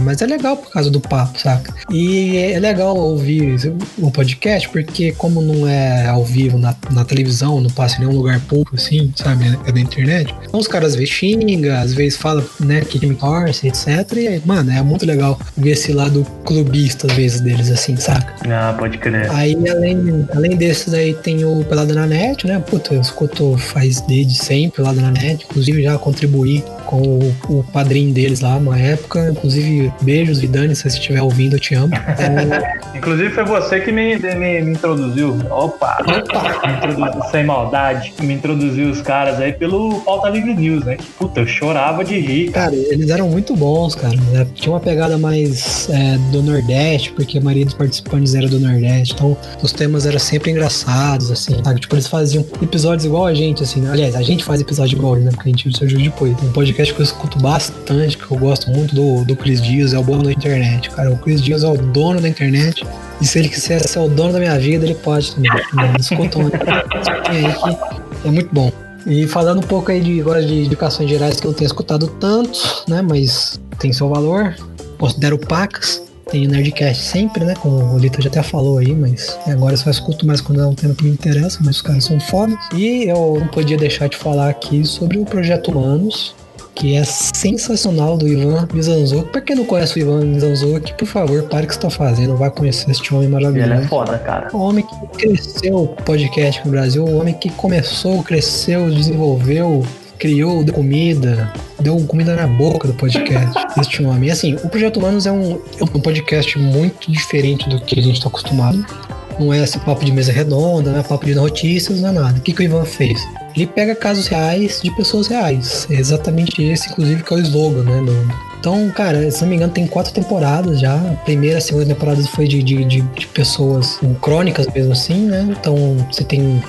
[SPEAKER 2] mas é legal por causa do papo, saca? E é legal ouvir um podcast porque como não é ao vivo na, na televisão, não passa em nenhum lugar público, assim, sabe? É da internet. Então os caras às vezes xinga, às vezes fala, né, que me torce, etc. E, mano, é muito legal ver esse lado clubista, às vezes, deles, assim, saca?
[SPEAKER 1] Ah, pode crer.
[SPEAKER 2] Aí, além, além desses aí, tem o Pelada na Net, né? Puta, eu escuto faz desde sempre Pelada na Net. Inclusive, já contribuí com o, o padrinho deles lá, uma época. Inclusive, beijos, Vidani, se você estiver ouvindo, eu te amo.
[SPEAKER 1] É... [laughs] Inclusive, foi você que me, me, me introduziu. Opa! Opa! Me introduziu, sem maldade. Me introduziu os caras aí pelo Pauta Livre News, né? Puta, eu chorava de rir.
[SPEAKER 2] Cara, eles eram muito bons, cara. Né? Tinha uma pegada mais é, do Nordeste, porque a maioria dos participantes era do Nordeste. Então, os temas eram sempre engraçados, assim, sabe? Tipo, eles faziam episódios igual a gente, assim. Né? Aliás, a gente faz episódio igual, né? Porque a gente surgiu depois. Um podcast que eu escuto bastante, que eu gosto muito do, do Chris Dias, é o bom da internet. Cara, o Chris Dias é o dono da internet. E se ele quiser ser o dono da minha vida, ele pode também. Escuta um [laughs] aí que é muito bom. E falando um pouco aí de, agora de educações gerais que eu tenho escutado tanto, né? Mas tem seu valor. Considero pacas. Tem Nerdcast sempre, né? Como o Lito já até falou aí, mas agora eu só escuto mais quando é um tema que me interessa, mas os caras são fodas. E eu não podia deixar de falar aqui sobre o Projeto Humanos, que é sensacional do Ivan Mizanzuki. Pra quem não conhece o Ivan Mizanzuki, por favor, pare o que está fazendo, vai conhecer este homem maravilhoso.
[SPEAKER 1] Ele é foda, cara.
[SPEAKER 2] O homem que cresceu o podcast no Brasil, o homem que começou, cresceu, desenvolveu, criou, deu comida, deu comida na boca do podcast. Este homem. E assim, o Projeto Humanos é um, é um podcast muito diferente do que a gente está acostumado. Não é esse papo de mesa redonda, não é papo de notícias, não é nada. O que, que o Ivan fez? Ele pega casos reais de pessoas reais. É exatamente esse, inclusive, que é o slogan, né? Do... Então, cara, se não me engano, tem quatro temporadas já. A primeira, a segunda temporada foi de, de, de, de pessoas crônicas mesmo assim, né? Então, você tem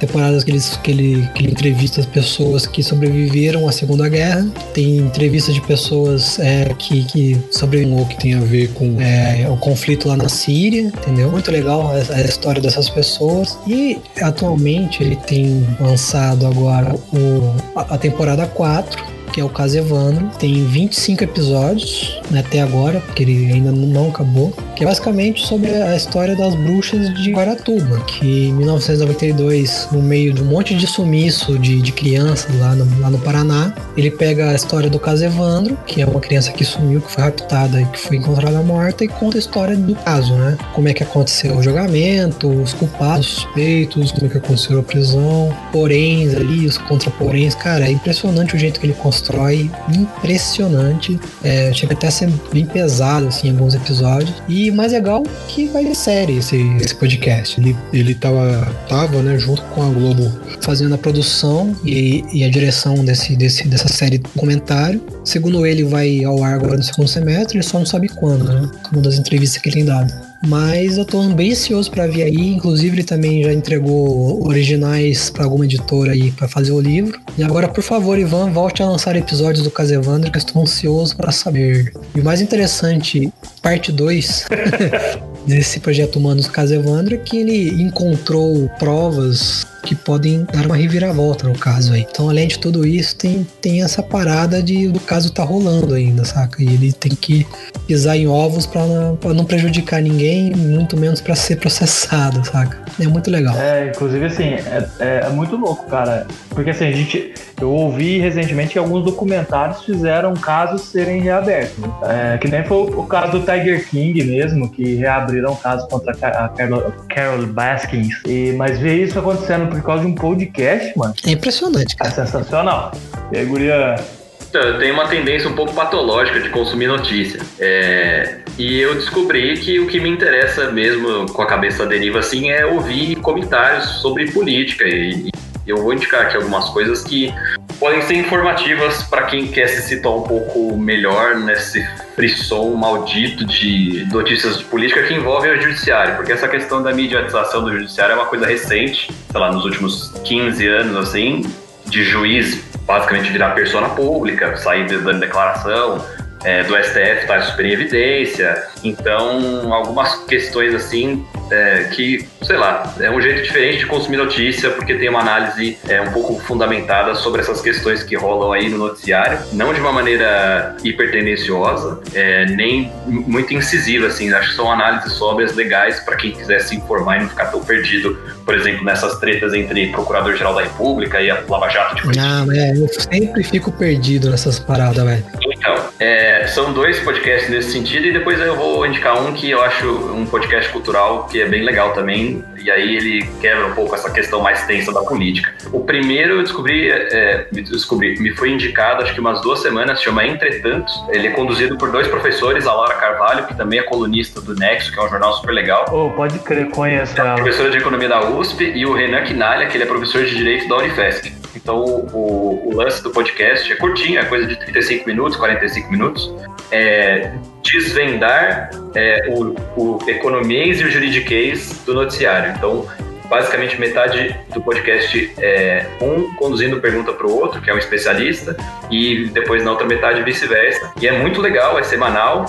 [SPEAKER 2] temporadas que, eles, que, ele, que ele entrevista as pessoas que sobreviveram à Segunda Guerra. Tem entrevistas de pessoas é, que, que sobreviveram que tem a ver com é, o conflito lá na Síria, entendeu? Muito legal a, a, história dessas pessoas. E atualmente ele tem lançado agora o, a, a temporada 4 que é o caso Evandro. Tem 25 episódios né, até agora, porque ele ainda não acabou. Que é basicamente sobre a história das bruxas de Guaratuba, que em 1992, no meio de um monte de sumiço de, de crianças lá no, lá no Paraná, ele pega a história do caso Evandro, que é uma criança que sumiu, que foi raptada e que foi encontrada morta, e conta a história do caso, né? Como é que aconteceu o julgamento, os culpados, os suspeitos, como é que aconteceu a prisão, poréns ali, os contraporéns. Cara, é impressionante o jeito que ele constrói constrói impressionante. É, chega até a ser bem pesado assim, em alguns episódios. E mais legal que vai ser série esse, esse podcast. Ele, ele tava, tava né, junto com a Globo fazendo a produção e, e a direção desse, desse, dessa série documentário. segundo ele, vai ao ar agora no segundo semestre, ele só não sabe quando, né? Uma das entrevistas que ele tem dado. Mas eu tô bem ansioso para ver aí. Inclusive, ele também já entregou originais para alguma editora aí para fazer o livro. E agora, por favor, Ivan, volte a lançar episódios do Casevandro, que eu estou ansioso para saber. E o mais interessante, parte 2 [laughs] desse projeto Humanos Casevandro é que ele encontrou provas que podem dar uma reviravolta no caso aí. Então, além de tudo isso, tem, tem essa parada de do caso tá rolando ainda, saca? E ele tem que pisar em ovos para não, pra não prejudicar ninguém, muito menos para ser processado, saca? É muito legal.
[SPEAKER 1] É, inclusive assim, é, é, é, muito louco, cara. Porque assim, a gente. Eu ouvi recentemente que alguns documentários fizeram casos serem reabertos. É, que nem foi o caso do Tiger King mesmo, que reabriram o caso contra a Carol, Carol Baskins. E, mas ver isso acontecendo por causa de um podcast, mano.
[SPEAKER 2] É impressionante,
[SPEAKER 1] cara. É sensacional. E aí, guria,
[SPEAKER 3] então, eu tenho uma tendência um pouco patológica de consumir notícia. É... E eu descobri que o que me interessa mesmo com a cabeça deriva assim é ouvir comentários sobre política. E, eu vou indicar aqui algumas coisas que podem ser informativas para quem quer se situar um pouco melhor nesse frisson maldito de notícias de política que envolve o judiciário, porque essa questão da mediatização do judiciário é uma coisa recente, sei lá, nos últimos 15 anos, assim, de juiz basicamente virar persona pública, sair dando declaração, é, do STF está super em evidência. Então, algumas questões assim é, que, sei lá, é um jeito diferente de consumir notícia, porque tem uma análise é, um pouco fundamentada sobre essas questões que rolam aí no noticiário, não de uma maneira hipertendenciosa, é, nem muito incisiva, assim. Acho que são análises sóbrias legais para quem quiser se informar e não ficar tão perdido, por exemplo, nessas tretas entre Procurador-Geral da República e a Lava Jato de
[SPEAKER 2] Não, é, eu sempre fico perdido nessas paradas, velho.
[SPEAKER 3] Então, é, são dois podcasts nesse sentido, e depois eu vou indicar um que eu acho um podcast cultural que é bem legal também, e aí ele quebra um pouco essa questão mais tensa da política. O primeiro eu descobri, é, descobri, me foi indicado acho que umas duas semanas, se chama Entretanto. Ele é conduzido por dois professores, a Laura Carvalho, que também é colunista do Nexo, que é um jornal super legal.
[SPEAKER 1] Oh, pode crer, conheço é ela.
[SPEAKER 3] Professora de Economia da USP, e o Renan Quinalha, que ele é professor de Direito da Unifesp. Então, o, o, lance do podcast é curtinho, é coisa de 35 minutos, 45 minutos. É desvendar é, o, o economês e o juridiquês do noticiário. Então, basicamente, metade do podcast é um conduzindo pergunta para o outro, que é um especialista, e depois na outra metade vice-versa. E é muito legal, é semanal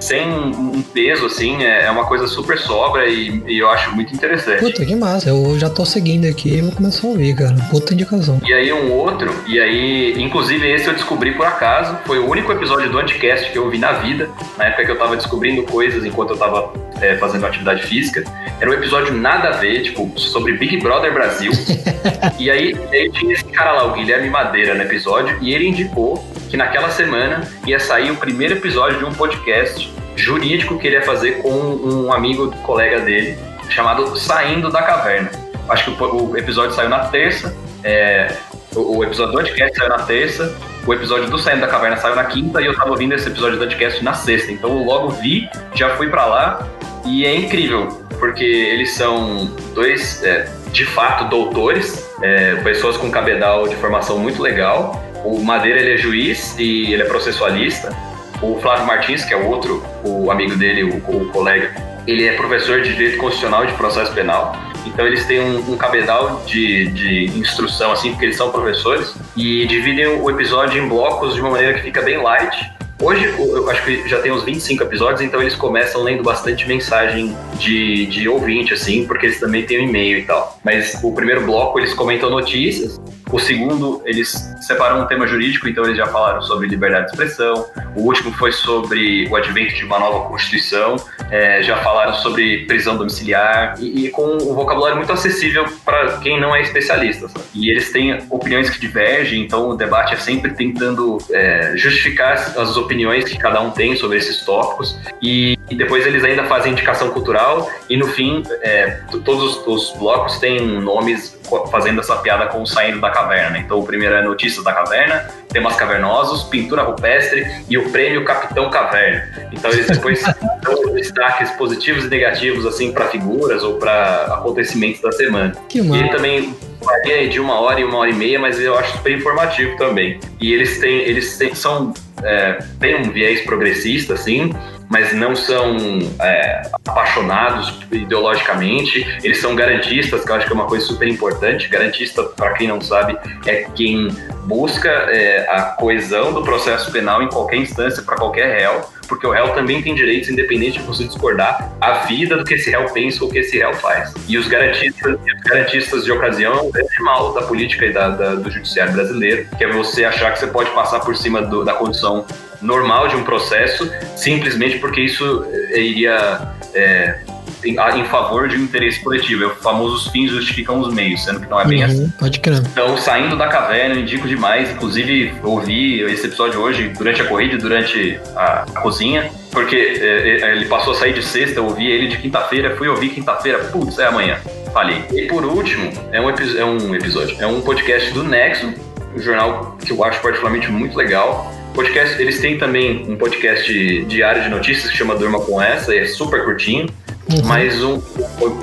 [SPEAKER 3] sem um peso, assim, é, é uma coisa super sobra e, e, eu acho muito interessante.
[SPEAKER 2] Puta, que massa. Eu já tô seguindo aqui e vou começar a ouvir, cara. Puta indicação.
[SPEAKER 3] E aí um outro, e aí, inclusive esse eu descobri por acaso, foi o único episódio do Anticast que eu ouvi na vida, na época que eu tava descobrindo coisas enquanto eu tava é, fazendo atividade física. Era um episódio nada a ver, tipo, sobre Big Brother Brasil. [laughs] e aí, aí tinha esse cara lá, o Guilherme Madeira, no episódio, e ele indicou que naquela semana ia sair o primeiro episódio de um podcast jurídico que ele ia fazer com um amigo, colega dele, chamado Saindo da Caverna. Acho que o, o episódio saiu na terça, é, o, o, episódio do podcast saiu na terça, o episódio do Saindo da Caverna saiu na quinta e eu tava ouvindo esse episódio do podcast na sexta. Então eu logo vi, já fui para lá e é incrível, porque eles são dois, é, de fato, doutores, é, pessoas com cabedal de formação muito legal. O Madeira ele é juiz e ele é processualista. O Flávio Martins, que é o outro, o amigo dele, o, o colega, ele é professor de Direito Constitucional e de Processo Penal. Então eles têm um, um cabedal de, de instrução, assim, porque eles são professores, e dividem o episódio em blocos de uma maneira que fica bem light Hoje, eu acho que já tem uns 25 episódios, então eles começam lendo bastante mensagem de, de ouvinte, assim, porque eles também têm um e-mail e tal. Mas o primeiro bloco eles comentam notícias, o segundo eles separam um tema jurídico, então eles já falaram sobre liberdade de expressão. O último foi sobre o advento de uma nova Constituição, é, já falaram sobre prisão domiciliar e, e com um vocabulário muito acessível para quem não é especialista. Sabe? E eles têm opiniões que divergem, então o debate é sempre tentando é, justificar as opiniões que cada um tem sobre esses tópicos e, e depois eles ainda fazem indicação cultural e no fim é, todos os blocos têm nomes fazendo essa piada com o saindo da caverna. Então o primeiro é Notícias da Caverna, Temas Cavernosos, Pintura Rupestre e o Prêmio Capitão Caverna. Então eles depois [laughs] dão destaques positivos e negativos assim para figuras ou para acontecimentos da semana.
[SPEAKER 2] Que e
[SPEAKER 3] ele também varia de uma hora e uma hora e meia, mas eu acho super informativo também. E eles têm, eles têm, são é, têm um viés progressista, assim, mas não são é, apaixonados ideologicamente, eles são garantistas, que eu acho que é uma coisa super importante. Garantista, para quem não sabe, é quem busca é, a coesão do processo penal em qualquer instância, para qualquer réu, porque o réu também tem direitos, independente de você discordar a vida do que esse réu pensa ou o que esse réu faz. E os garantistas, os garantistas de ocasião é um grande mal da política e da, da, do judiciário brasileiro, que é você achar que você pode passar por cima do, da condição normal de um processo, simplesmente porque isso eh, iria é, em, em, favor de um interesse coletivo. É o famoso os fins justificam os meios, sendo que não é bem uhum, assim.
[SPEAKER 2] Pode crer.
[SPEAKER 3] Então, saindo da caverna, eu indico demais. Inclusive, ouvi esse episódio hoje durante a corrida e durante a, a cozinha. Porque é, ele passou a sair de sexta, eu ouvi ele de quinta-feira, fui ouvir quinta-feira, putz, é amanhã. Falei. E por último, é um, é um episódio, é um podcast do Nexo, um jornal que eu acho particularmente muito legal Podcast, eles têm também um podcast diário de notícias que chama Durma com Essa, e é super curtinho. Uhum. Mas um,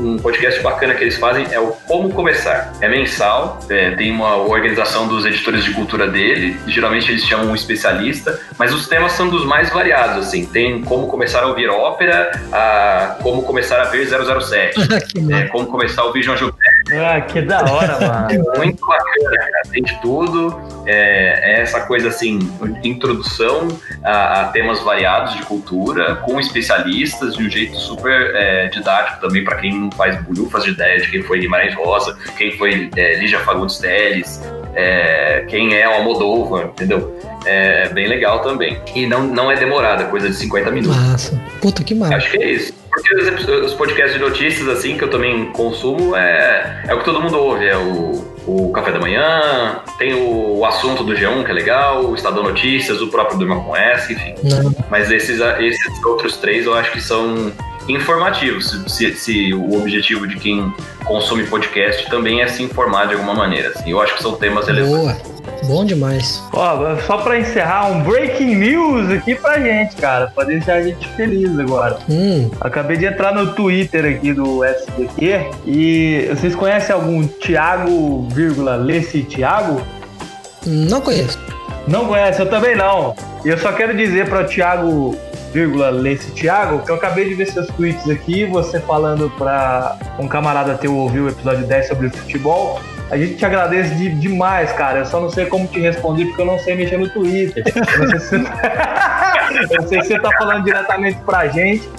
[SPEAKER 3] um podcast bacana que eles fazem é o Como Começar. É mensal, é, tem uma organização dos editores de cultura dele, geralmente eles chamam um especialista, mas os temas são dos mais variados, assim. Tem como começar a ouvir ópera, a como começar a ver 007, [laughs] é, como começar a ouvir João Gilberto,
[SPEAKER 1] ah, que da hora, [laughs] mano.
[SPEAKER 3] É muito bacana, cara. Tem de tudo. É, é essa coisa assim, introdução a, a, temas variados de cultura, com especialistas, de um jeito super é, didático também para quem não faz bulhufas de ideia de quem foi Guimarães Rosa, quem foi é, Lígia Fagundes Teles, é, quem é o Almodóvar, entendeu? É bem legal também. E não, não é demorada, é coisa de 50 minutos.
[SPEAKER 2] Massa. Puta que massa.
[SPEAKER 3] Acho que é isso. Porque os, podcasts de notícias, assim, que eu também consumo, é, é o que todo mundo ouve. É o, o Café da Manhã, tem o, o assunto do G1, que é legal, o Estadão Notícias, o próprio Durma com S, enfim. Não. Mas esses, esses outros três eu acho que são informativos, se, se, o objetivo de quem consome podcast também é se informar de alguma maneira. Assim. Eu acho que são temas relevantes.
[SPEAKER 2] Boa. Bom demais.
[SPEAKER 1] Ó, só pra encerrar, um breaking news aqui pra gente, cara. Pra deixar a gente feliz agora.
[SPEAKER 2] Hum.
[SPEAKER 1] Acabei de entrar no Twitter aqui do SDQ e vocês conhecem algum Thiago, vírgula, Lesse Thiago?
[SPEAKER 2] Não conheço.
[SPEAKER 1] Não conhece? Eu também não. E eu só quero dizer para o Thiago, vírgula, Lesse Thiago, que eu acabei de ver seus tweets aqui, você falando para um camarada teu ouvir o episódio 10 sobre futebol. A gente te agradece de, demais, cara. Eu só não sei como te responder porque eu não sei mexer no Twitter. [laughs] Eu não sei se você, [laughs] sei se tá falando diretamente pra gente.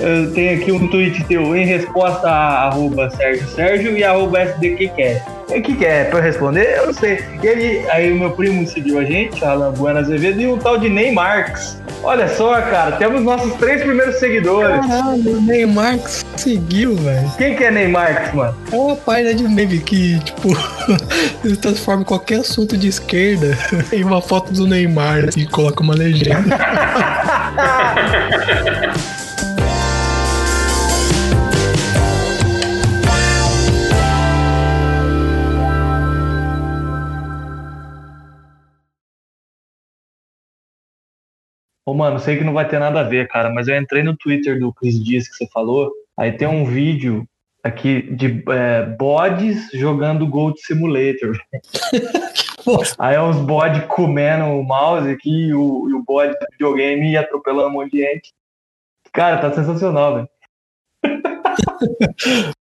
[SPEAKER 1] Eu tenho aqui um tweet teu em resposta a arroba Sérgio Sérgio e arroba SDQCast. O que, que é? Pra eu responder? Eu não sei. E ele, aí o meu primo seguiu a gente, Alan Bueno Azevedo, e um tal de Ney Marques. Olha só, cara, temos nossos três primeiros seguidores.
[SPEAKER 2] Caralho, o seguiu, velho.
[SPEAKER 1] Quem que é Neymar, mano?
[SPEAKER 2] É uma página de meme que, tipo, [laughs] transforma qualquer assunto de esquerda [laughs] em uma foto do Neymar e coloca uma legenda. [laughs]
[SPEAKER 1] Ô, mano, sei que não vai ter nada a ver, cara, mas eu entrei no Twitter do Chris Dias que você falou, aí tem um vídeo aqui de é, bodes jogando Gold Simulator. aí é uns bodes comendo o mouse aqui e o, e o bode do videogame atropelando um monte de gente. Cara, tá sensacional, velho. [laughs]